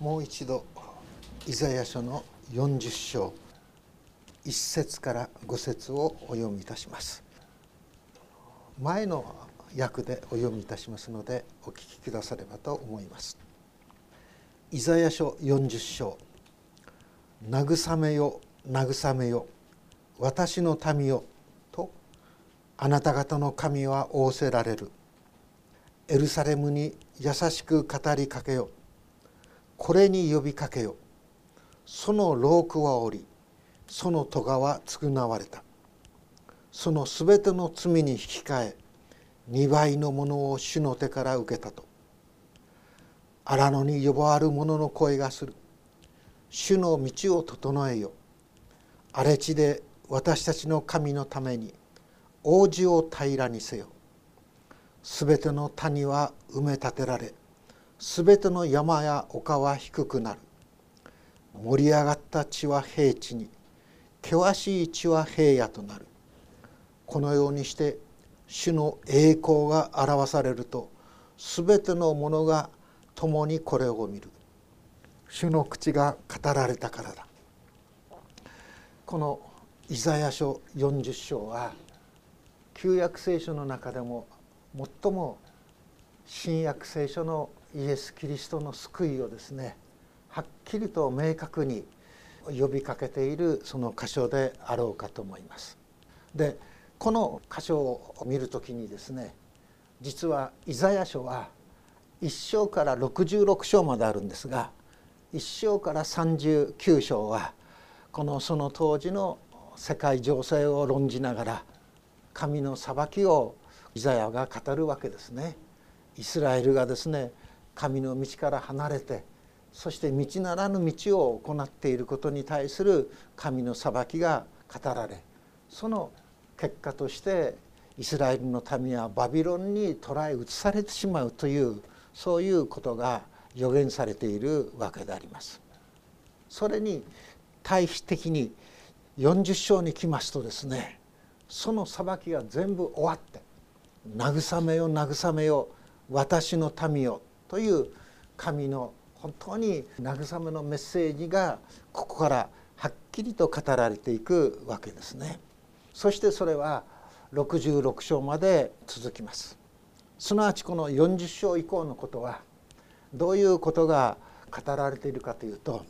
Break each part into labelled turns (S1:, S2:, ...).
S1: もう一度イザヤ書の40章1節から5節をお読みいたします。前の訳でお読みいたしますのでお聞きくださればと思います。イザヤ書40章慰めよ慰めよ私の民よとあなた方の神は仰せられる。エルサレムに優しく語りかけよ。これに呼びかけよそのロークはおりその咎は償われた。そのすべての罪に引き換え二倍のものを主の手から受けたと。荒野に呼ばわる者の声がする。主の道を整えよ荒れ地で私たちの神のために王子を平らにせよ。すべての谷は埋め立てられすべての山や丘は低くなる。盛り上がった地は平地に険しい地は平野となる。このようにして主の栄光が表されるとすべてのものが共にこれを見る。主の口が語られたからだ。このイザヤ書40章は旧約聖書の中でも最も新約聖書のイエス・キリストの救いをですねはっきりと明確に呼びかけているその箇所であろうかと思います。でこの箇所を見る時にですね実はイザヤ書は1章から66章まであるんですが1章から39章はこのその当時の世界情勢を論じながら神の裁きをイザヤが語るわけですね。イスラエルがですね神の道から離れてそして道ならぬ道を行っていることに対する神の裁きが語られその結果としてイスラエルの民はバビロンに捕らえ移されてしまうというそういうことが予言されているわけであります。それに対比的に40章に来ますとですねその裁きが全部終わって「慰めよ慰めよ私の民よ」という神の本当に慰めのメッセージがここからはっきりと語られていくわけですね。そしてそれは66章まで続きますすなわちこの40章以降のことはどういうことが語られているかというと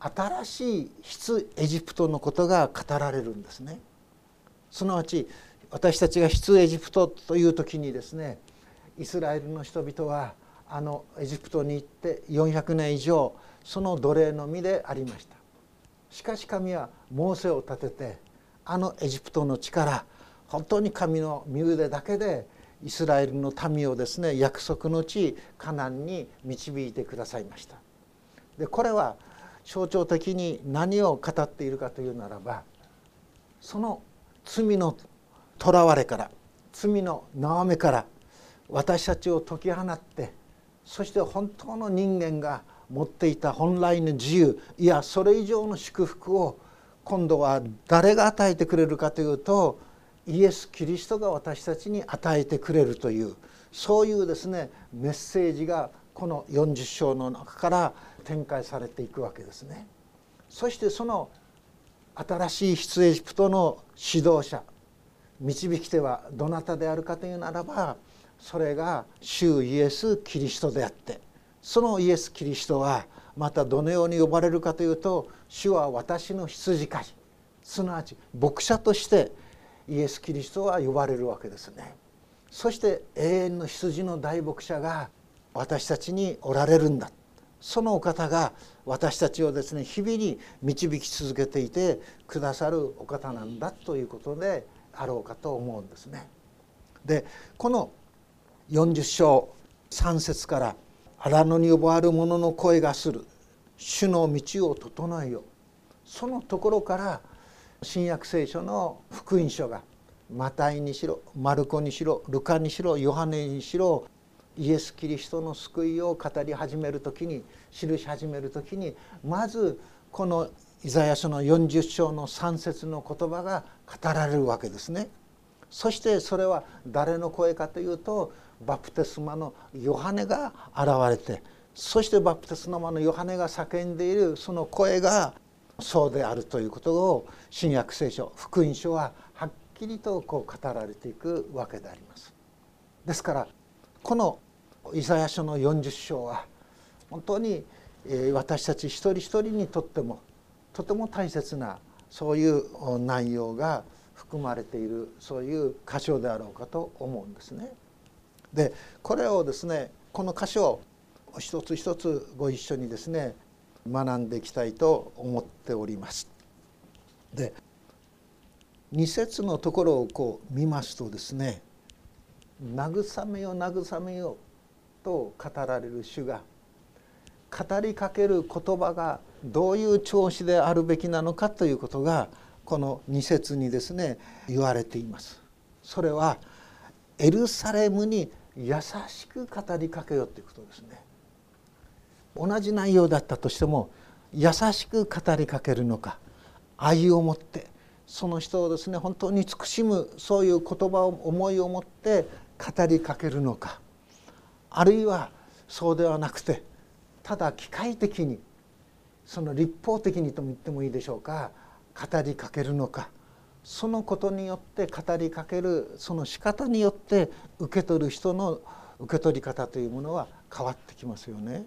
S1: 新しい出エジプトのことが語られるんですねすなわち私たちが出エジプトという時にですねイスラエルの人々はあのエジプトに行って400年以上その奴隷の身でありました。しかし神はモーセを立ててあのエジプトの地から本当に神の身腕だけでイスラエルの民をですね約束の地カナンに導いてくださいました。でこれは象徴的に何を語っているかというならばその罪の囚われから罪の縄目から私たちを解き放ってそして本当の人間が持っていた本来の自由いやそれ以上の祝福を今度は誰が与えてくれるかというとイエス・キリストが私たちに与えてくれるというそういうですねメッセージがこの40章の中から展開されていくわけですね。そしてその新しい出エジプトの指導者導き手はどなたであるかというならばそれが主イエス・キリストであってそのイエス・キリストはまたどのように呼ばれるかというと主は私の羊飼いすなわち牧者としてイエス・キリストは呼ばれるわけですねそして永遠の羊の大牧者が私たちにおられるんだそのお方が私たちをですね日々に導き続けていてくださるお方なんだということであろうかと思うんですね。でこの40章3節から「荒野に呼ばわる者の声がする主の道を整えよ」そのところから新約聖書の福音書がマタイにしろマルコにしろルカにしろヨハネにしろイエス・キリストの救いを語り始める時に記し始める時にまずこのイザヤ書の40章の3節の言葉が語られるわけですね。そしてそれは誰の声かというとバプテスマのヨハネが現れてそしてバプテスマのヨハネが叫んでいるその声がそうであるということを新約聖書福音書ははっきりとこう語られていくわけであります。ですからこのイザヤ書の40章は本当に私たち一人一人にとってもとても大切なそういう内容が含まれているそういう箇所であろうかと思うんですね。でこれをですねこの箇所を一つ一つご一緒にですね学んでいきたいと思っております。で2節のところをこう見ますとですね「慰めよ慰めよ」と語られる主が語りかける言葉がどういう調子であるべきなのかということがこの2節にですね言われています。それはエルサレムに優しく語りかけようということですね。同じ内容だったとしても優しく語りかけるのか愛を持ってその人をですね本当に慈しむそういう言葉を思いを持って語りかけるのかあるいはそうではなくてただ機械的にその立法的にとも言ってもいいでしょうか語りかけるのかそのことによって語りかけるその仕方によって受け取る人の受け取り方というものは変わってきますよね。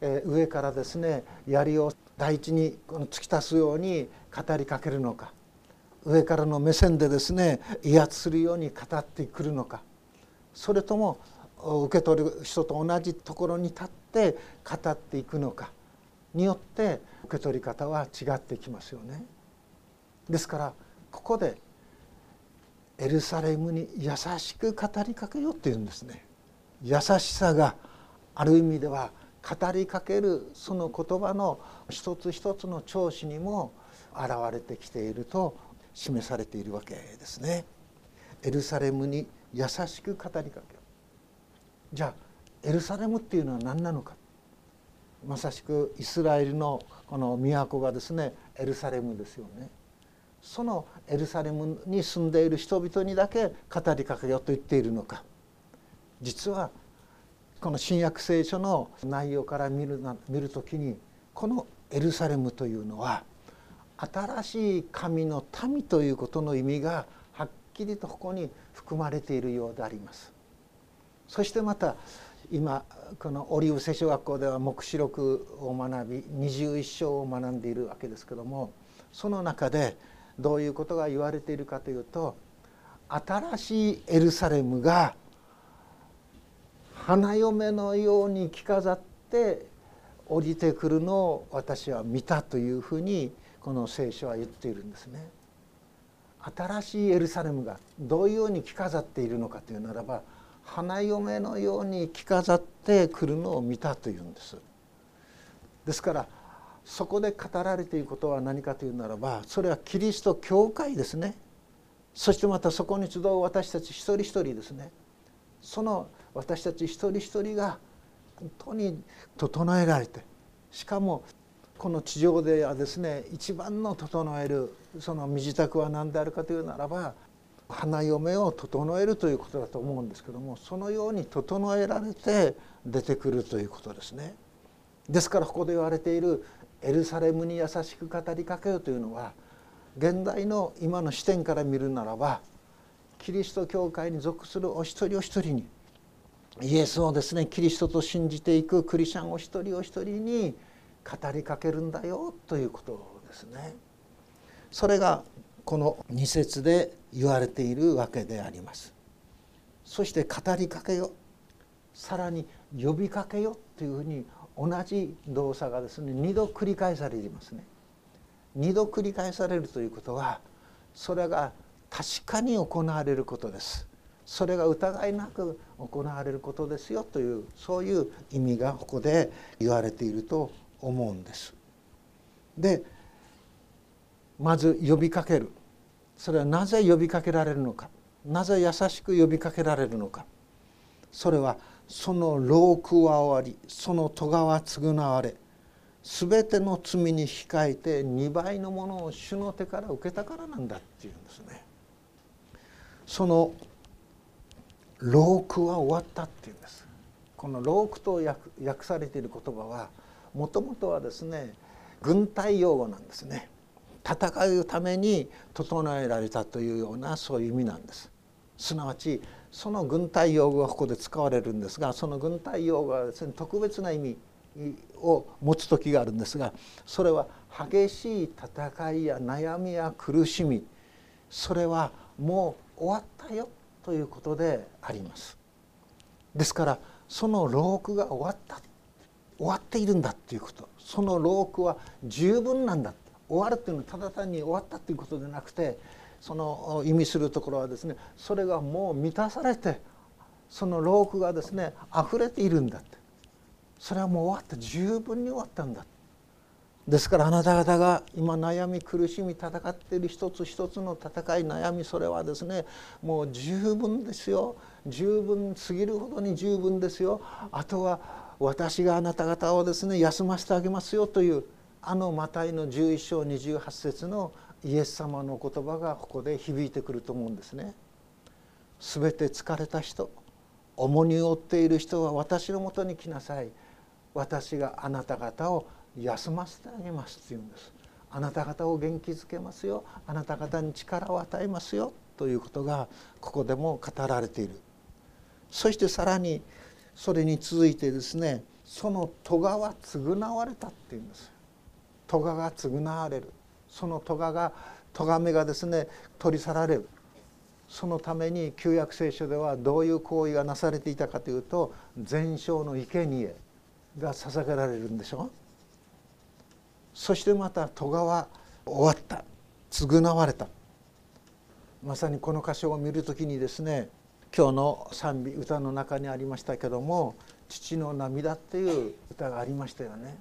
S1: えー、上からですね槍を大地に突き出すように語りかけるのか上からの目線でですね威圧するように語ってくるのかそれとも受け取る人と同じところに立って語っていくのかによって受け取り方は違ってきますよね。ですからここでエルサレムに優しく語りかけようっていうんですね。優しさがある意味では語りかけるその言葉の一つ一つの調子にも現れてきていると示されているわけですね。エルサレムに優しく語りかけるじゃあエルサレムっていうのは何なのかまさしくイスラエルのこの都がですねエルサレムですよね。そのエルサレムに住んでいる人々にだけ語りかけようと言っているのか実はこの新約聖書の内容から見る見る時にこのエルサレムというのは新しい神の民ということの意味がはっきりとここに含まれているようであります。そしてまた今このオリーブ聖書学校では黙示録を学び21章を学んでいるわけですけどもその中でどういうことが言われているかというと新しいエルサレムが花嫁のように着飾って降りてくるのを私は見たというふうにこの聖書は言っているんですね。新しいエルサレムがどういうように着飾っているのかというならば花嫁のように着飾ってくるのを見たというんです。ですからそこで語られていることは何かというならばそれはキリスト教会ですねそしてまたそこに集う私たち一人一人ですねその私たち一人一人が本当に整えられてしかもこの地上ではですね一番の整えるその身支度は何であるかというならば花嫁を整えるということだと思うんですけどもそのように整えられて出てくるということですね。ですからここで言われているエルサレムに優しく語りかけるというのは現代の今の視点から見るならばキリスト教会に属するお一人お一人にイエスをですねキリストと信じていくクリスチャンお一人お一人に語りかけるんだよということですね。それがこの2節で言われているわけであります。そして語りかけよさらに呼びかけよというふうに同じ動作がですね2度繰り返されますね。2度繰り返されるということはそれが確かに行われることです。それが疑いなく行われることですよというそういう意味がここで言われていると思うんです。でまず呼びかけるそれはなぜ呼びかけられるのかなぜ優しく呼びかけられるのかそれはその老苦は終わりその咎は償われ全ての罪に控えて2倍のものを主の手から受けたからなんだっていうんですね。その老苦は終わったっていうんです。この「ローク」と訳されている言葉はもともとはですね軍隊用語なんですね戦うために整えられたというようなそういう意味なんですすなわちその軍隊用語がここで使われるんですがその軍隊用語はですね特別な意味を持つ時があるんですがそれは激しい戦いや悩みや苦しみそれはもう終わったよということであります。ですからその老苦が終わった終わっているんだということ。その老苦は十分なんだ。終わるっていうのはただ単に終わったということでなくてその意味するところはですねそれがもう満たされてその老苦がですね溢れているんだって。それはもう終わった十分に終わったんだですからあなた方が今悩み苦しみ戦っている一つ一つの戦い悩みそれはですねもう十分ですよ。十分すぎるほどに十分ですよ。あとは私があなた方をですね休ませてあげますよというあのマタイの11章28節のイエス様の言葉がここで響いてくると思うんですね。すべて疲れた人重荷を負っている人は私のもとに来なさい。私があなた方を休ませてあげますって言うんです。あなた方を元気づけますよ。あなた方に力を与えますよ。ということがここでも語られている。そしてさらにそれに続いてですねその戸は償われたっていうんです。戸が償われる。その戸が咎めがですね取り去られる。そのために旧約聖書ではどういう行為がなされていたかというと全焼の生贄が捧げられるんでしょ。そしてまた戸川終わった。償われた。まさにこの箇所を見る時にですね今日の賛美歌の中にありましたけども「父の涙」っていう歌がありましたよね。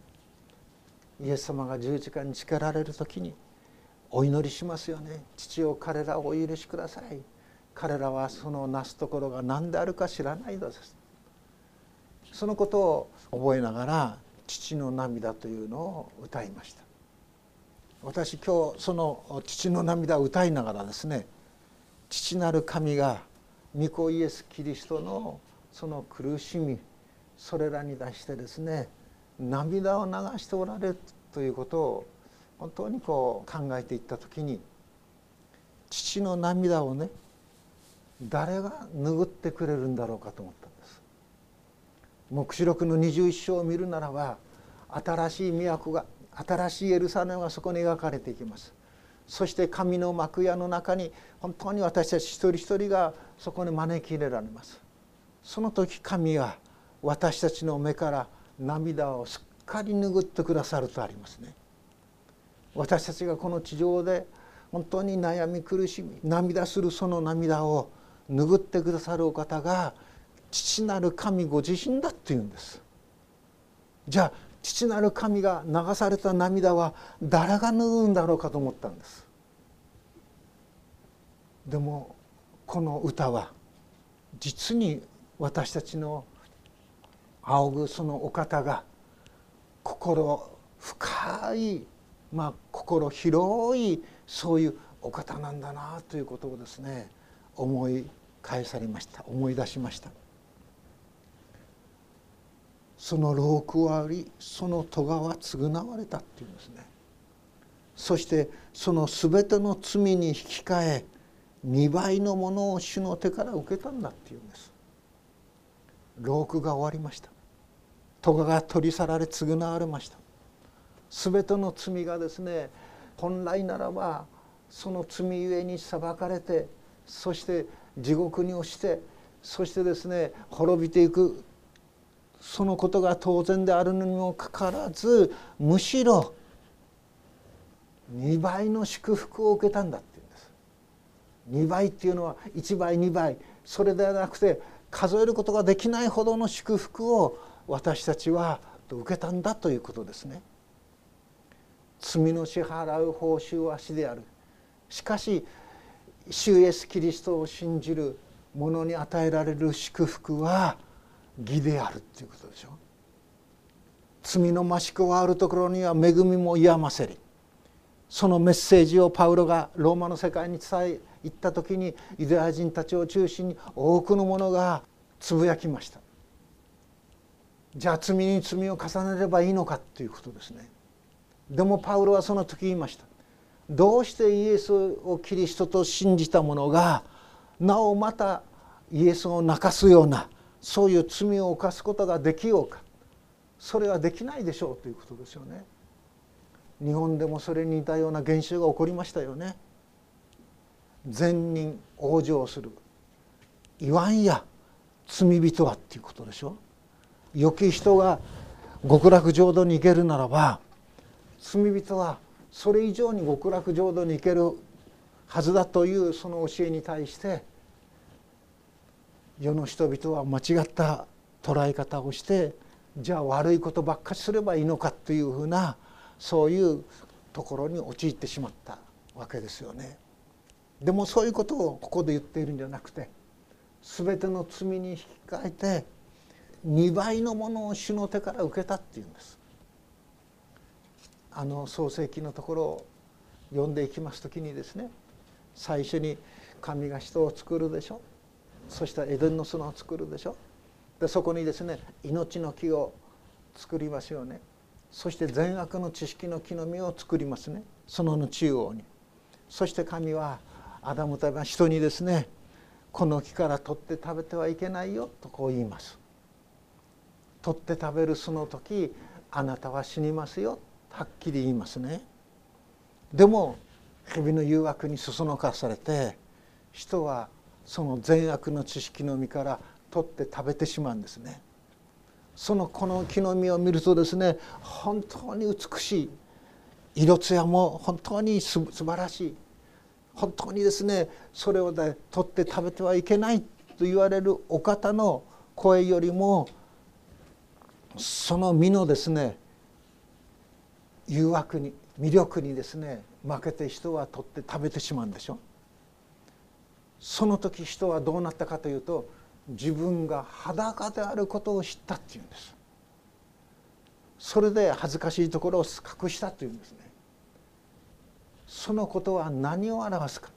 S1: イエス様が十字架につけられる時にお祈りしますよね。父を彼らをお許しください。彼らはそのなすところが何であるか知らないのです。そのことを覚えながら父の涙というのを歌いました。私今日その父の涙を歌いながらですね父なる神が御子イエス・キリストのその苦しみそれらに出してですね涙を流しておられるということを本当にこう考えていった時に父の涙をね誰が拭ってくれるんだろうかと思ったんです。黙示録の21章を見るならば新しい都が新しいエルサレムがそこに描かれていきます。そして神の幕屋の中に本当に私たち一人一人がそこに招き入れられます。その時神は私たちの目から涙をすっかり拭ってくださるとありますね。私たちがこの地上で本当に悩み苦しみ涙するその涙を拭ってくださるお方が父なる神ご自身だっていうんです。じゃあ父なる神が流された涙は誰が拭うんだろうかと思ったんです。でもこの歌は実に私たちの仰ぐそのお方が心深い、まあ、心広いそういうお方なんだなということをですね思い返されました思い出しました。その老苦はありその咎は償われたっていうんですね。そしてその全ての罪に引き換え2倍のものを主の手から受けたんだっていうんです。老苦が終わりました。咎が取り去られ償われました。全ての罪がですね本来ならばその罪ゆえに裁かれてそして地獄に落ちてそしてですね滅びていく。そのことが当然であるのにもかかわらずむしろ2倍の祝福を受けたんだって言うんです。2倍っていうのは1倍2倍。それではなくて数えることができないほどの祝福を私たちは受けたんだということですね。罪の支払う報酬は死である。しかし主イエス・キリストを信じる者に与えられる祝福は義であるっていうことでしょ罪の増し加わるところには恵みも癒ませり。そのメッセージをパウロがローマの世界に伝え行った時にユダヤ人たちを中心に多くの者がつぶやきました。じゃあ罪に罪を重ねればいいのかということですねでもパウロはその時言いましたどうしてイエスをキリストと信じた者がなおまたイエスを泣かすようなそういう罪を犯すことができようかそれはできないでしょうということですよね。日本でもそれに似たような現象が起こりましたよね。善人往生する言わんや罪人はっていうことでしょ。良き人が極楽浄土に行けるならば罪人はそれ以上に極楽浄土に行けるはずだというその教えに対して世の人々は間違った捉え方をしてじゃあ悪いことばっかりすればいいのかというふうなそういうところに陥ってしまったわけですよね。でもそういうことをここで言っているんじゃなくて全ての罪に引き換えて2倍のものを主の手から受けたっていうんです。あの創世記のところを読んでいきます時にですね最初に神が人を作るでしょ。そしたらエデンの砂を作るでしょ。でそこにですね命の木を作りますよね。そして善悪の知識の木の実を作りますね。そのの中央に。そして神はアダムと人にですねこの木から取って食べてはいけないよとこう言います。取って食べるその時あなたは死にますよ。はっきり言いますね。でも蛇の誘惑にそそのかされて人はその善悪の知識の実から取って食べてしまうんですね。そのこの木の実を見るとですね本当に美しい。色艶も本当にす素晴らしい。本当にですねそれを、ね、取って食べてはいけないと言われるお方の声よりもその実のですね誘惑に魅力にですね負けて人は取って食べてしまうんでしょ。その時人はどうなったかというと自分が裸であることを知ったっていうんです。それで恥ずかしいところを隠したというんですね。そのことは何を表すか。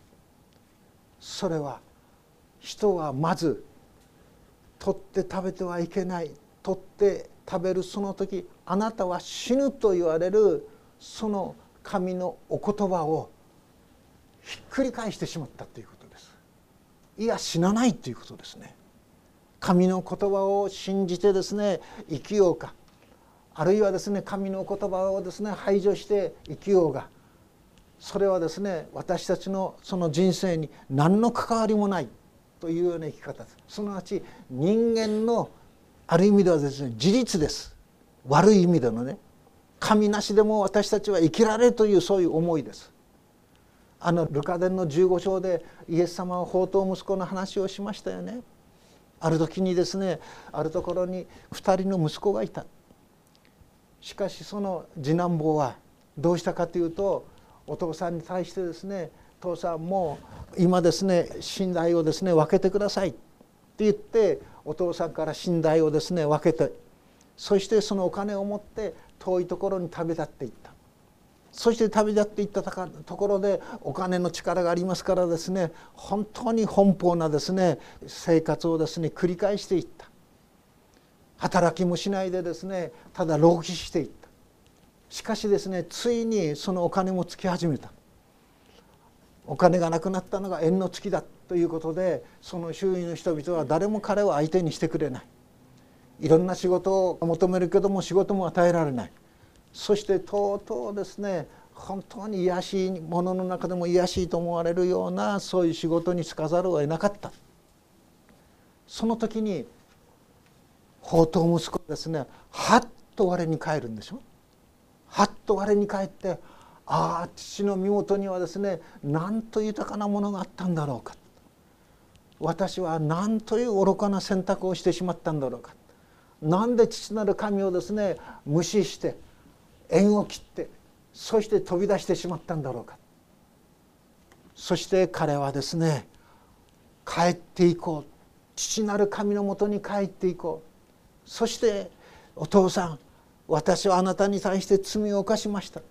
S1: それは人はまず取って食べてはいけない取って食べるその時あなたは死ぬと言われるその神のお言葉をひっくり返してしまったということです。いや死なないということですね。神の言葉を信じてですね生きようか。あるいはですね神の言葉をですね排除して生きようが。それはですね私たちのその人生に何の関わりもないというような生き方です。すなわち人間のある意味ではですね自立です。悪い意味でのね神なしでも私たちは生きられるというそういう思いです。あのルカ伝の15章でイエス様は宝刀息子の話をしましたよね。ある時にですねあるところに2人の息子がいた。しかしその次男坊はどうしたかというとお父さんに対してですね父さんも今ですね寝台をですね分けてください。って言ってお父さんから寝台をですね分けてそしてそのお金を持って遠いところに旅立っていった。そして旅立っていったところでお金の力がありますからですね本当に奔放なですね生活をですね繰り返していった。働きもしないでですねただ浪費していった。しかしですねついにそのお金もつき始めた。お金がなくなったのが縁の月だった。ということでその周囲の人々は誰も彼を相手にしてくれない。いろんな仕事を求めるけども仕事も与えられない。そしてとうとうですね本当に癒しいものの中でも癒しいと思われるようなそういう仕事に就かざるを得なかった。その時に宝刀息子ですねはっと我に返るんでしょ。はっと我に返ってああ父の身元にはですねなんと豊かなものがあったんだろうか。私は何という愚かな選択をしてしまったんだろうか。なんで父なる神をですね無視して縁を切ってそして飛び出してしまったんだろうか。そして彼はですね帰っていこう。父なる神のもとに帰っていこう。そしてお父さん私はあなたに対して罪を犯しました。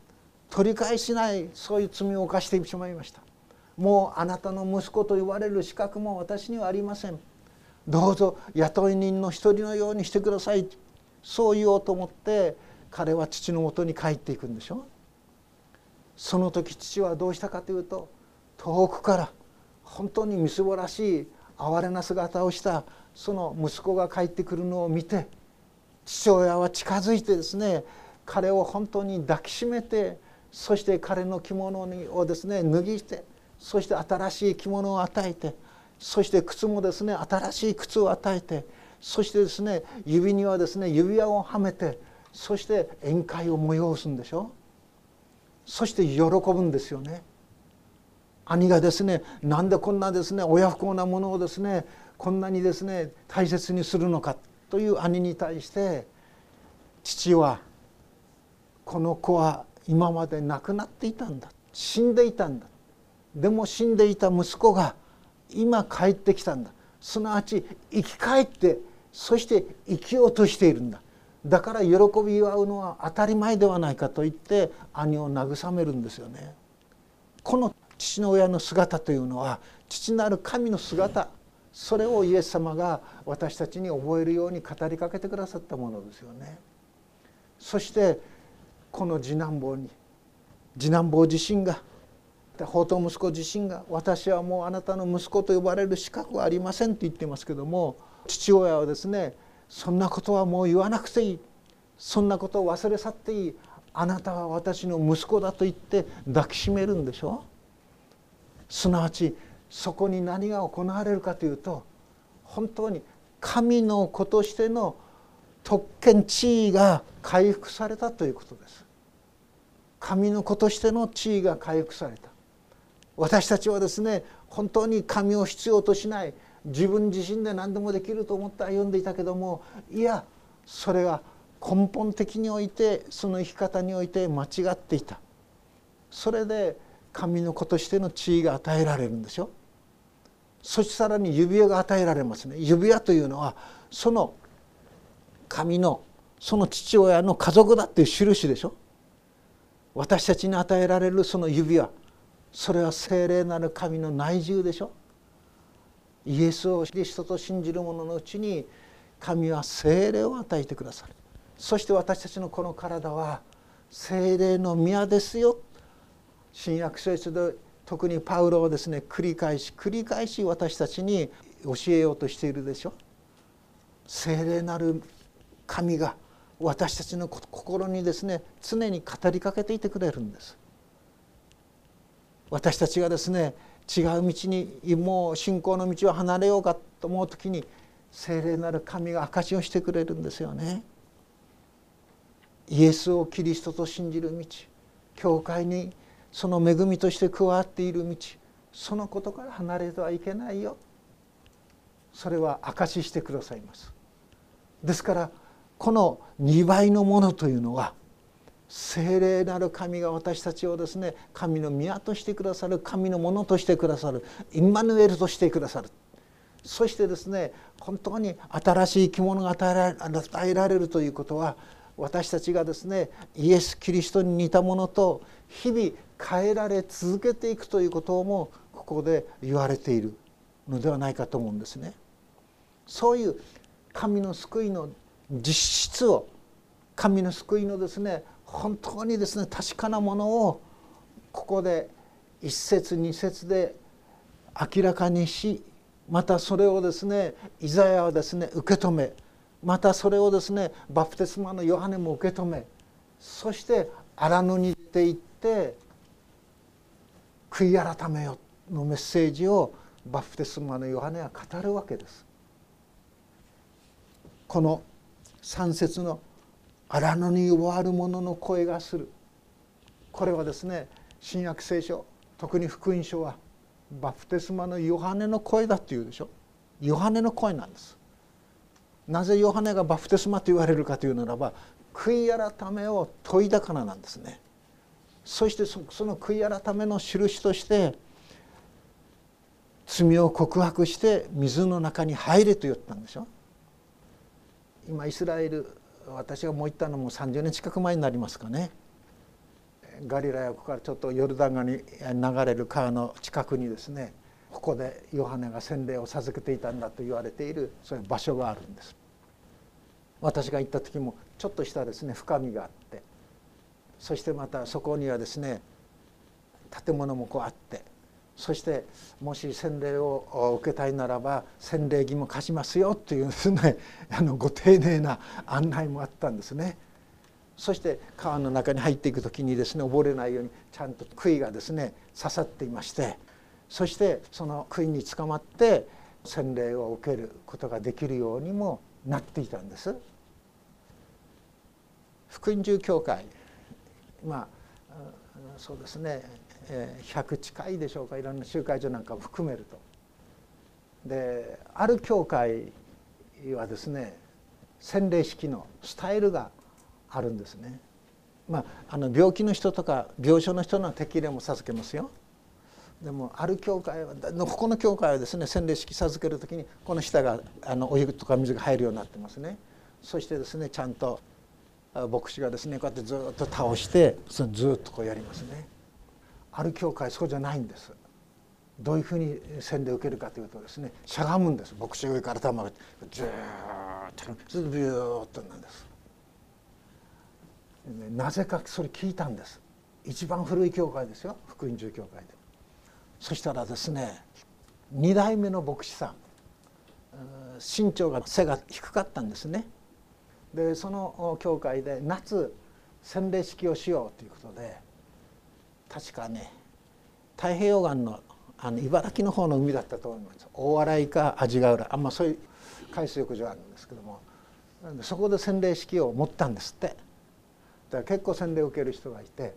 S1: 取り返しないそういう罪を犯してしまいました。もうあなたの息子と言われる資格も私にはありません。どうぞ雇い人の一人のようにしてください。そう言おうと思って彼は父のもとに帰っていくんでしょ。その時父はどうしたかというと遠くから本当にみすぼらしい哀れな姿をしたその息子が帰ってくるのを見て父親は近づいてですね彼を本当に抱きしめてそして彼の着物をですね脱ぎしてそして新しい着物を与えてそして靴もですね新しい靴を与えてそしてですね指にはですね指輪をはめてそして宴会を催すんでしょ？そして喜ぶんですよね。兄がですねなんでこんなですね親不孝なものをですねこんなにですね大切にするのかという兄に対して父はこの子は今まで亡くなっていたんだ。死んでいたんだ。でも死んでいた息子が今帰ってきたんだすなわち生き返ってそして生きようとしているんだだから喜び祝うのは当たり前ではないかと言って兄を慰めるんですよね。この父の親の姿というのは父なる神の姿それをイエス様が私たちに覚えるように語りかけてくださったものですよね。そしてこの次男坊に次男坊自身が宝刀息子自身が私はもうあなたの息子と呼ばれる資格はありませんと言ってますけども父親はですねそんなことはもう言わなくていい。そんなことを忘れ去っていい。あなたは私の息子だと言って抱きしめるんでしょ？すなわちそこに何が行われるかというと本当に神の子としての特権地位が回復されたということです。神の子としての地位が回復された。私たちはですね本当に神を必要としない自分自身で何でもできると思って歩んでいたけどもいやそれは根本的においてその生き方において間違っていた。それで神の子としての地位が与えられるんでしょ。そしてさらに指輪が与えられますね。指輪というのはその神のその父親の家族だっていう印でしょ。私たちに与えられるその指輪。それは聖霊なる神の内住でしょ？イエスをキリストと信じる者のうちに神は聖霊を与えてくださる。そして私たちのこの体は聖霊の宮ですよ。新約聖書で特にパウロはですね繰り返し繰り返し私たちに教えようとしているでしょ？聖霊なる神が私たちの心にですね常に語りかけていてくれるんです。私たちがですね違う道にもう信仰の道を離れようかと思う時に聖霊なる神が証しをしてくれるんですよね。イエスをキリストと信じる道教会にその恵みとして加わっている道そのことから離れてはいけないよそれは証ししてくださいますですからこの2倍のものというのは聖霊なる神が私たちをですね神の宮としてくださる神のものとしてくださるインマヌエルとしてくださるそしてですね本当に新しい生き物が与えられるということは私たちがですねイエス・キリストに似たものと日々変えられ続けていくということもここで言われているのではないかと思うんですね。そういう神の救いの実質を神の救いのですね本当にですね確かなものをここで一節二節で明らかにしまたそれをですねイザヤはですね受け止めまたそれをですねバプテスマのヨハネも受け止めそして荒野に出て行って悔い改めよのメッセージをバプテスマのヨハネは語るわけです。この3節の荒野に終わる者の声がする。これはですね新約聖書特に福音書はバプテスマのヨハネの声だっていうでしょ。ヨハネの声なんです。なぜヨハネがバプテスマと言われるかというならば悔い改めを問いだからなんですね。そしてその悔い改めの印として罪を告白して水の中に入れと言ったんでしょ。今イスラエル私がもう行ったのも30年近く前になりますかね。ガリラヤ湖からちょっとヨルダン川に流れる川の近くにですねここでヨハネが洗礼を授けていたんだと言われているそういう場所があるんです。私が行った時もちょっとしたですね深みがあってそしてまたそこにはですね建物もこうあってそしてもし洗礼を受けたいならば洗礼義も貸しますよというですねあのご丁寧な案内もあったんですね。そして川の中に入っていく時にですね溺れないようにちゃんと杭がですね刺さっていましてそしてその杭につかまって洗礼を受けることができるようにもなっていたんです。福音住教会まあそうですね100近いでしょうかいろんな集会所なんかを含めると。である教会はですね洗礼式のスタイルがあるんですね。まあ、あの病気の人とか病床の人の適齢も授けますよ。でもある教会はここの教会はですね洗礼式授ける時にこの下があのお湯とか水が入るようになってますね。そしてですねちゃんと牧師がですねこうやってずっと倒してそずっとこうやりますね。ある教会そうじゃないんです。どういうふうに洗礼を受けるかというとですねしゃがむんです。牧師が上から頭がずっとずっとビューッとなんです。なぜかそれ聞いたんです。一番古い教会ですよ。福音住教会で。そしたらですね2代目の牧師さん身長が背が低かったんですね。でその教会で夏洗礼式をしようということで確かね太平洋岸のあの茨城の方の海だったと思います。大洗か阿賀浦。あんまそういう海水浴場あるんですけども。そこで洗礼式を持ったんですって。だから結構洗礼を受ける人がいて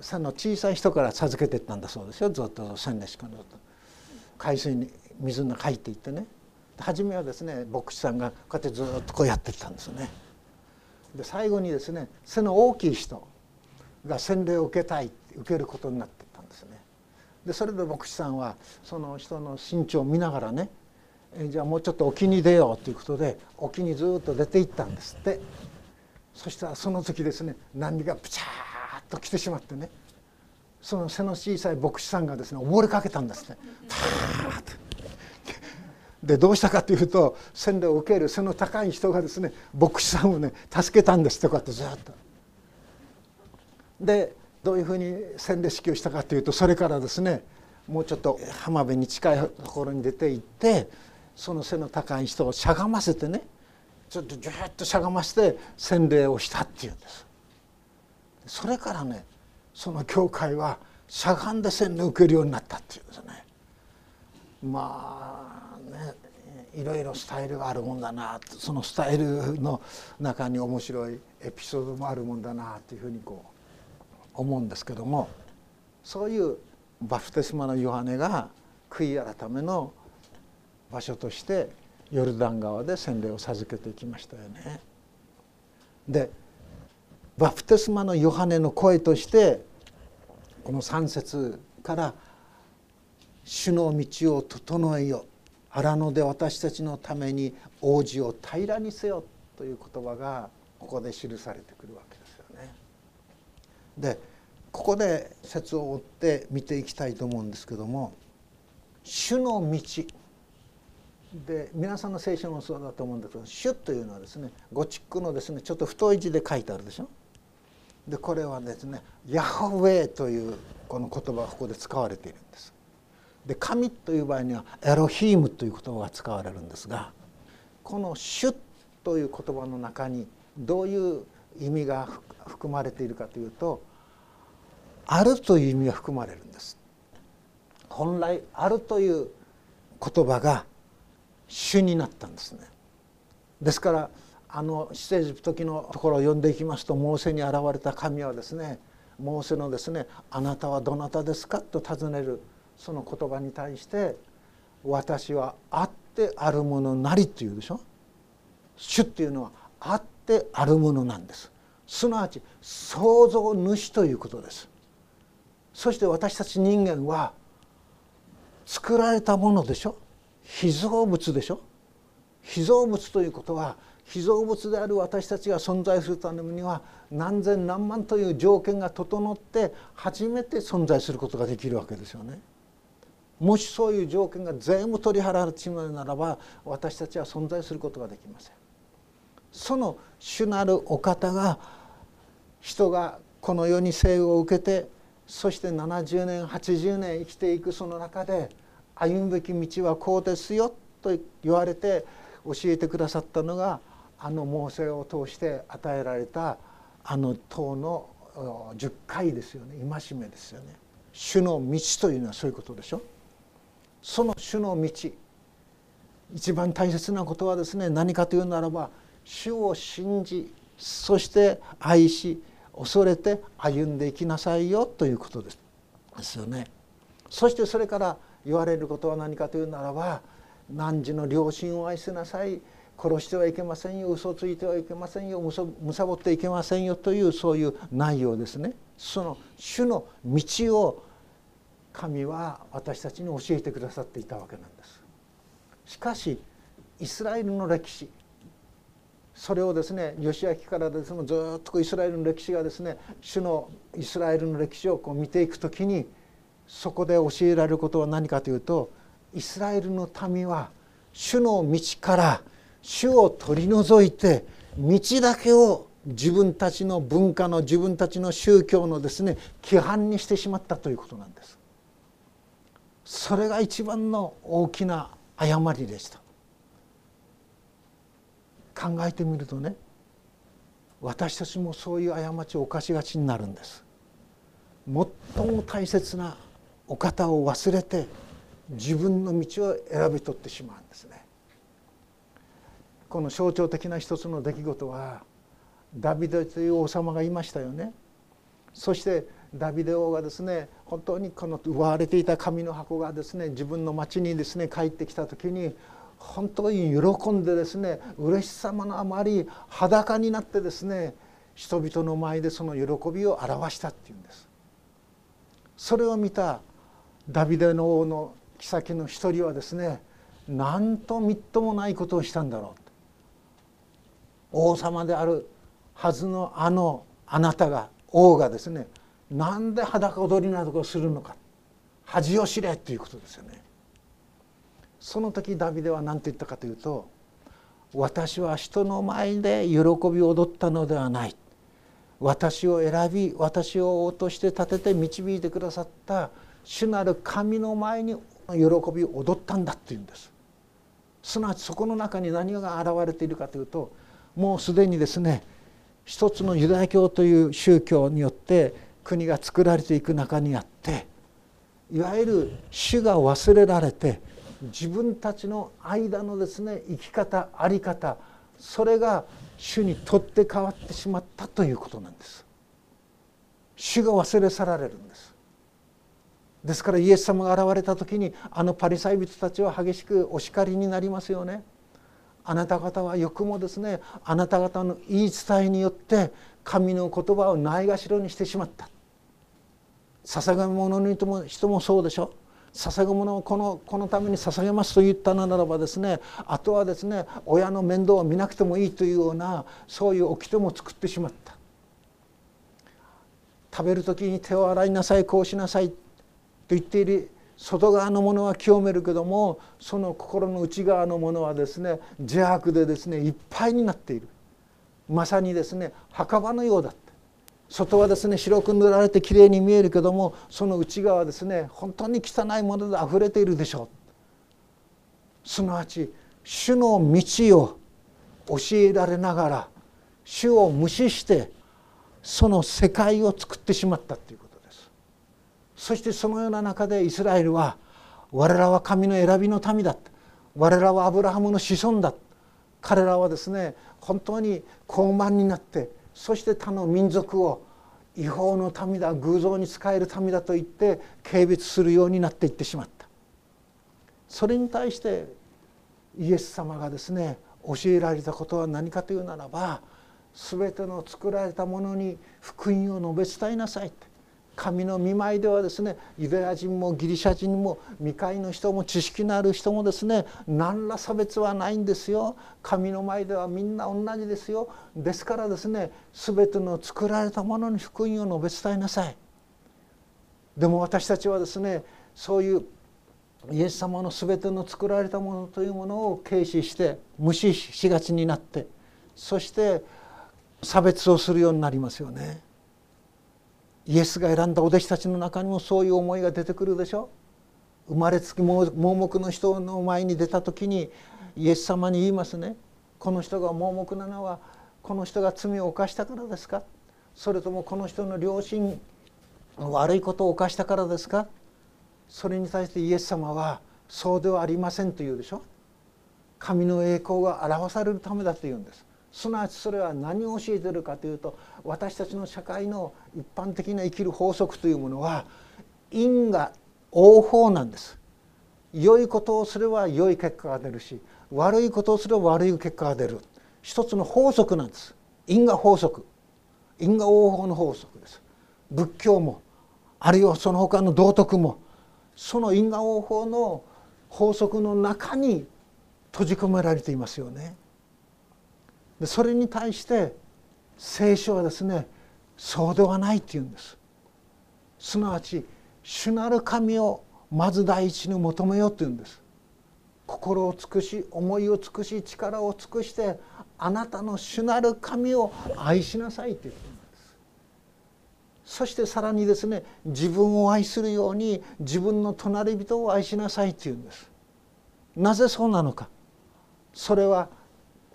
S1: その小さい人から授けていったんだそうですよ。ずっと洗礼しかずっと。海水に水の中入っていってね。初めはですね牧師さんがこうやってずっとこうやってきたんですね。で最後にですね背の大きい人。が洗礼を受けたい受けることになってたんですね。でそれで牧師さんはその人の身長を見ながらねじゃあもうちょっと沖に出ようということで沖にずっと出ていったんですって。そしたらその時ですね波がプチャーッと来てしまってねその背の小さい牧師さんがですね溺れかけたんですね。パーッとでどうしたかというと洗礼を受ける背の高い人がですね牧師さんをね助けたんですってこうやってずっと。でどういうふうに洗礼式をしたかというとそれからですねもうちょっと浜辺に近いところに出て行ってその背の高い人をしゃがませてねちょっとギュッとしゃがまして洗礼をしたっていうんです。それからねその教会はしゃがんで洗礼を受けるようになったっていうんですね。まあねいろいろスタイルがあるもんだなそのスタイルの中に面白いエピソードもあるもんだなというふうにこう思うんですけどもそういうバプテスマのヨハネが悔い改めの場所としてヨルダン川で洗礼を授けていきましたよね。でバプテスマのヨハネの声としてこの3節から「主の道を整えよ荒野で私たちのために王子を平らにせよ」という言葉がここで記されてくるわけですよね。でここで説を追って見ていきたいと思うんですけども「主の道」で皆さんの聖書もそうだと思うんですけど「主」というのはですねゴチックのですねちょっと太い字で書いてあるでしょ？でこれはですね「ヤホウェイ」というこの言葉がここで使われているんです。で神という場合には「エロヒーム」という言葉が使われるんですがこの「主」という言葉の中にどういう意味が含まれているかというと「ある」という意味が含まれるんです。本来「ある」という言葉が主になったんですねですからあの出エジプト記のところを読んでいきますとモーセに現れた神はですねモーセのですね「あなたはどなたですか?」と尋ねるその言葉に対して「私はあってあるものなり」っていうでしょ？主っていうのはあってあるものなんですすなわち創造主ということですそして私たち人間は作られたものでしょ？被造物でしょ？被造物ということは被造物である私たちが存在するためには何千何万という条件が整って初めて存在することができるわけですよね。もしそういう条件が全部取り払われてしまうならば私たちは存在することができません。その主なるお方が人がこの世に生を受けてそして70年80年生きていくその中で歩むべき道はこうですよと言われて教えてくださったのがあの猛省を通して与えられたあの塔の10回ですよね戒めですよね。主の道というのはそういうことでしょ。その主の道一番大切なことはですね何かというならば主を信じそして愛し恐れて歩んでいきなさいよということですですよね。そしてそれから言われることは何かというならば汝の両親を愛しなさい殺してはいけませんよ嘘ついてはいけませんよむさぼっていけませんよというそういう内容ですね。その主の道を神は私たちに教えてくださっていたわけなんです。しかしイスラエルの歴史それをですね義明からですねずっとイスラエルの歴史がですね主のイスラエルの歴史をこう見ていく時にそこで教えられることは何かというとイスラエルの民は主の道から主を取り除いて道だけを自分たちの文化の自分たちの宗教のですね規範にしてしまったということなんです。それが一番の大きな誤りでした考えてみるとね私たちもそういう過ちを犯しがちになるんです。最も大切なお方を忘れて自分の道を選び取ってしまうんですね。この象徴的な一つの出来事はダビデという王様がいましたよね。そしてダビデ王がですね本当にこの奪われていた紙の箱がですね自分の町にですね帰ってきた時に本当に喜んでですね嬉しさのあまり裸になってですね人々の前でその喜びを表したっていうんです。それを見たダビデの王の妃の一人はですねなんとみっともないことをしたんだろう。王様であるはずのあのあなたが王がですねなんで裸踊りなどをするのか。恥を知れということですよね。その時ダビデは何て言ったかというと「私は人の前で喜び踊ったのではない」「私を選び私を王として立てて導いてくださった主なる神の前に喜びを踊ったんだ」っていうんです。すなわちそこの中に何が現れているかというともうすでにですね一つのユダヤ教という宗教によって国が作られていく中にあっていわゆる主が忘れられて自分たちの間のですね生き方在り方それが主にとって変わってしまったということなんです。主が忘れ去られるんです。ですからイエス様が現れた時にあのパリサイ人たちは激しくお叱りになりますよね。あなた方はよくもですねあなた方の言い伝えによって神の言葉をないがしろにしてしまった捧げ物の人も人もそうでしょ捧げ物をこのこのために捧げますと言ったならばですねあとはですね親の面倒を見なくてもいいというようなそういう掟も作ってしまった。食べる時に手を洗いなさいこうしなさいと言っている外側のものは清めるけどもその心の内側のものはですね邪悪でですねいっぱいになっている。まさにですね墓場のようだって外はですね白く塗られてきれいに見えるけどもその内側はですね本当に汚いものであふれているでしょう。すなわち主の道を教えられながら主を無視してその世界を作ってしまったということです。そしてそのような中でイスラエルは我らは神の選びの民だ我らはアブラハムの子孫だ彼らはですね本当に傲慢になってそして他の民族を違法の民だ偶像に仕える民だと言って軽蔑するようになっていってしまった。それに対してイエス様がですね教えられたことは何かというならば全ての作られたものに福音を述べ伝えなさいって。神の見舞いではですねユダヤ人もギリシャ人も未開の人も知識のある人もですね何ら差別はないんですよ。神の前ではみんな同じですよ。ですからですね全ての作られたものに福音を述べ伝えなさい。でも私たちはですねそういうイエス様の全ての作られたものというものを軽視して無視しがちになってそして差別をするようになりますよね。イエスが選んだお弟子たちの中にもそういう思いが出てくるでしょ生まれつき盲目の人の前に出た時にイエス様に言いますね。この人が盲目なのはこの人が罪を犯したからですか？それともこの人の良心悪いことを犯したからですか？それに対してイエス様はそうではありませんと言うでしょ神の栄光が表されるためだと言うんです。すなわちそれは何を教えてるかというと私たちの社会の一般的な生きる法則というものは因果応報なんです。良いことをすれば良い結果が出るし悪いことをすれば悪い結果が出る。一つの法則なんです。因果法則。因果応報の法則です。仏教もあるいはその他の道徳もその因果応報の法則の中に閉じ込められていますよね。でそれに対して聖書はですねそうではないって言うんです。すなわち主なる神をまず第一に求めようと言うんです。心を尽くし思いを尽くし力を尽くしてあなたの主なる神を愛しなさいというんですそしてさらにですね自分を愛するように自分の隣人を愛しなさいというんですなぜそうなのかそれは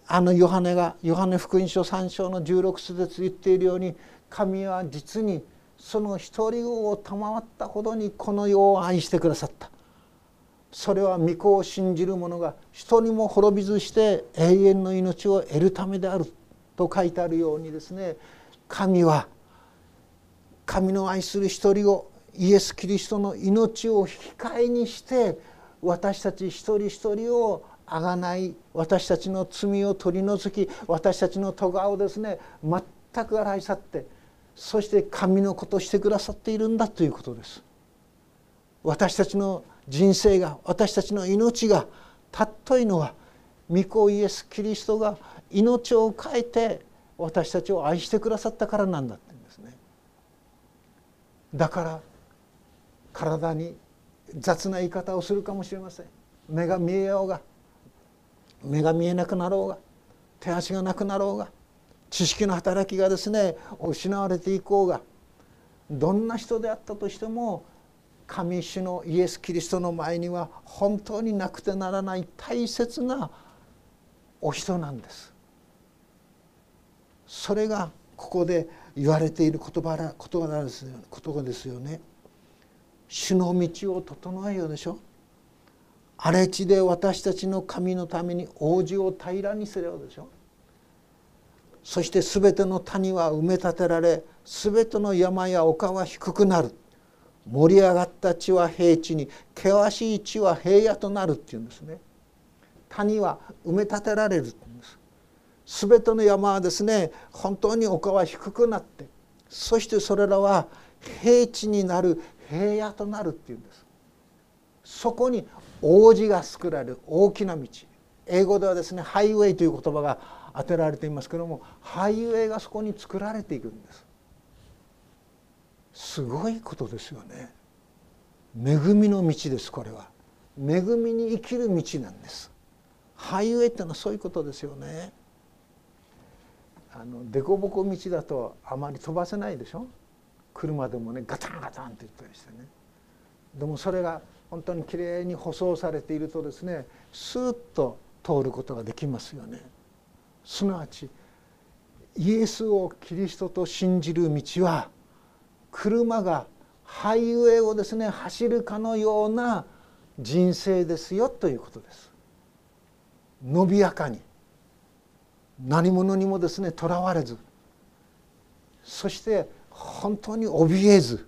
S1: あのヨハネがヨハネ福音書3章の16節言っているように神は実にその一人を賜ったほどにこの世を愛してくださった。それは御子を信じる者が人にも滅びずして永遠の命を得るためであると書いてあるようにですね神は神の愛する一人をイエス・キリストの命を引き換えにして私たち一人一人をあがない私たちの罪を取り除き私たちの咎をですね全く洗い去ってそして神のことをしてくださっているんだということです。私たちの人生が私たちの命が尊いのは御子イエス・キリストが命を変えて私たちを愛してくださったからなんだって言うんですね。だから体に雑な言い方をするかもしれません。目が見えようが目が見えなくなろうが手足がなくなろうが知識の働きがですね失われていこうがどんな人であったとしても神主のイエス・キリストの前には本当になくてならない大切なお人なんです。それがここで言われている言葉言葉なんですよ言葉ですよね。主の道を整えようでしょ。荒れ地で私たちの神のために王子を平らにするようでしょ。そして全ての谷は埋め立てられ全ての山や丘は低くなる。盛り上がった地は平地に険しい地は平野となるっていうんですね。谷は埋め立てられるんです。全ての山はですね本当に丘は低くなってそしてそれらは平地になる平野となるっていうんです。そこに王子が作られる大きな道。英語ではですねハイウェイという言葉が当てられていますけどもハイウェイがそこに作られていくんです。すごいことですよね。恵みの道ですこれは。恵みに生きる道なんです。ハイウェイってのはそういうことですよね。あの凸凹道だとあまり飛ばせないでしょ。車でもねガタンガタンって言ったりしてね。でもそれが本当にきれいに舗装されているとですねスーッと通ることができますよね。すなわちイエスをキリストと信じる道は車がハイウェイをですね走るかのような人生ですよということです。伸びやかに何者にもですねとらわれずそして本当に怯えず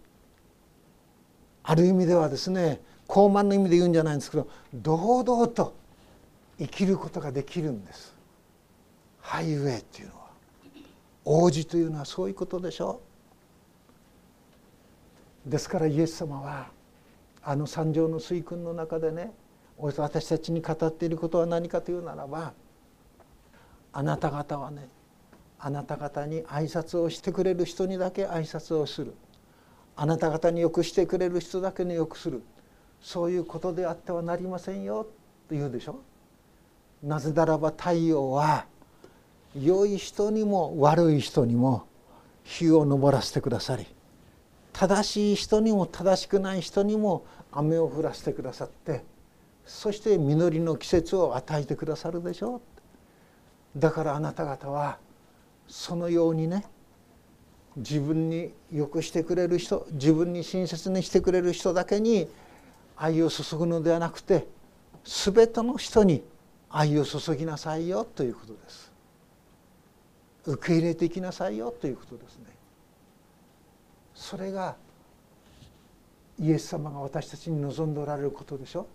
S1: ある意味ではですね高慢の意味で言うんじゃないんですけど堂々と生きることができるんです。ハイウェイっていうのは。王子というのはそういうことでしょう。ですからイエス様はあの三条の水訓の中でね私たちに語っていることは何かというならばあなた方はねあなた方に挨拶をしてくれる人にだけ挨拶をする。あなた方によくしてくれる人だけによくする。そういうことであってはなりませんよと言うでしょ？なぜならば太陽は良い人にも悪い人にも火を昇らせてくださり正しい人にも正しくない人にも雨を降らせてくださってそして実りの季節を与えてくださるでしょ？うだからあなた方はそのようにね自分によくしてくれる人自分に親切にしてくれる人だけに愛を注ぐのではなくて全ての人に愛を注ぎなさいよということです。受け入れていきなさいよということですね。それがイエス様が私たちに望んでおられることでしょ。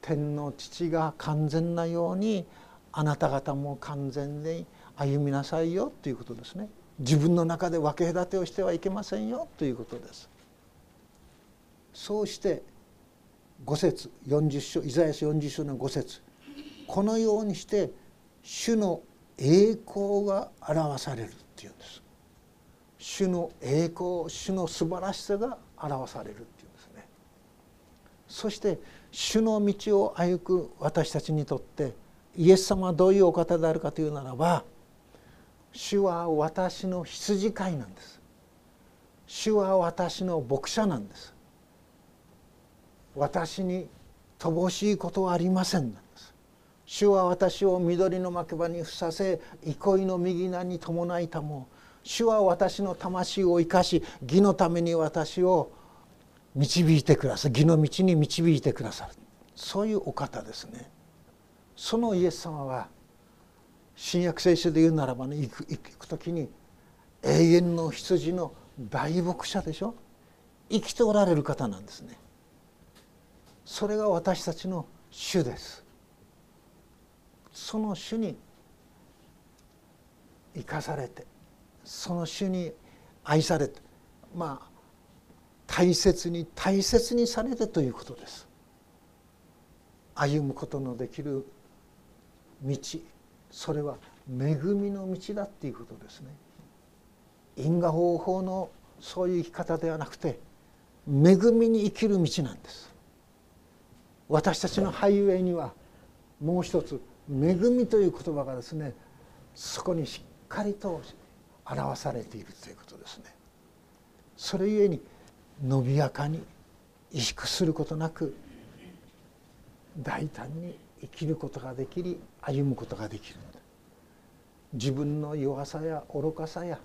S1: 天の父が完全なようにあなた方も完全に歩みなさいよということですね。自分の中で分け隔てをしてはいけませんよということです。そうして5節40章イザヤ書40章の5節。このようにして主の栄光が表されるっていうんです。主の栄光主の素晴らしさが表されるっていうんですね。そして主の道を歩く私たちにとってイエス様はどういうお方であるかというならば主は私の羊飼いなんです。主は私の牧者なんです。私に乏しいことはありません主は私を緑の牧場にふさせ憩いの右名に伴いたも。主は私の魂を生かし義のために私を導いてくださる義の道に導いてくださる。そういうお方ですね。そのイエス様は新約聖書で言うならばね行く行く時に永遠の羊の大牧者でしょ。生きておられる方なんですね。それが私たちの主です。その主に生かされてその主に愛されてまあ大切に大切にされてということです。歩むことのできる道それは恵みの道だっていうことですね。因果方法のそういう生き方ではなくて恵みに生きる道なんです。私たちのハイウェイにはもう一つ恵みという言葉がですねそこにしっかりと表されているということですね。それゆえに伸びやかに萎縮することなく大胆に生きることができり歩むことができる。自分の弱さや愚かさや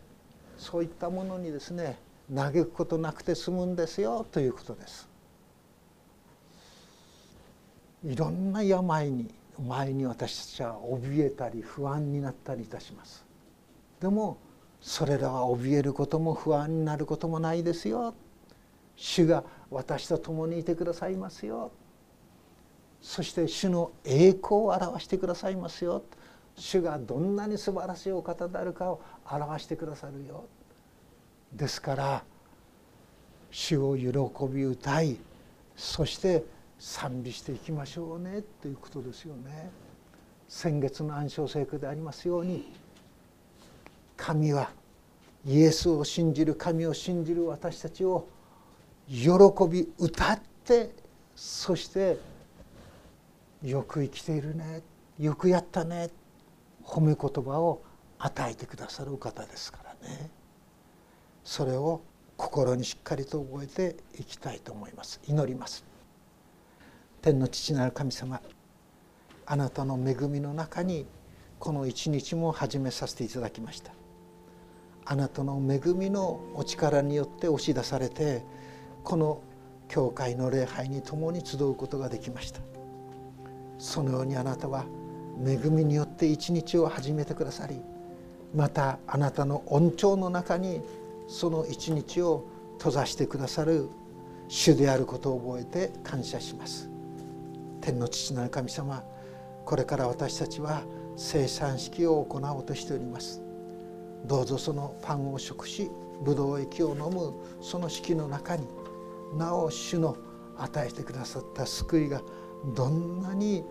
S1: そういったものにですね嘆くことなくて済むんですよということです。いろんな病に前に私たちは怯えたり不安になったりいたします。でもそれらは怯えることも不安になることもないですよ。主が私と共にいてくださいますよ。そして主の栄光を表してくださいますよ。主がどんなに素晴らしいお方であるかを表してくださるよ。ですから主を喜び歌いそして賛美していきましょうねということですよね。先月の暗唱聖句でありますように神はイエスを信じる神を信じる私たちを喜び歌ってそしてよく生きているねよくやったね褒め言葉を与えてくださるお方ですからね。それを心にしっかりと覚えていきたいと思います。祈ります。天の父なる神様あなたの恵みの中にこの一日も始めさせていただきました。あなたの恵みのお力によって押し出されてこの教会の礼拝に共に集うことができました。そのようにあなたは恵みによって一日を始めてくださりまたあなたの恩寵の中にその一日を閉ざしてくださる主であることを覚えて感謝します。天の父なる神様これから私たちは生産式を行おうとしておりますどうぞそのパンを食しブドウ液を飲むその式の中になお主の与えてくださった救いがどんなに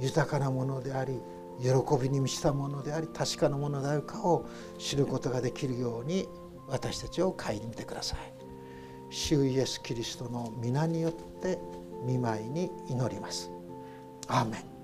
S1: 豊かなものであり喜びに満ちたものであり確かなものであるかを知ることができるように私たちを顧みてください。主イエス・キリストの皆によって見舞いに祈ります。アーメン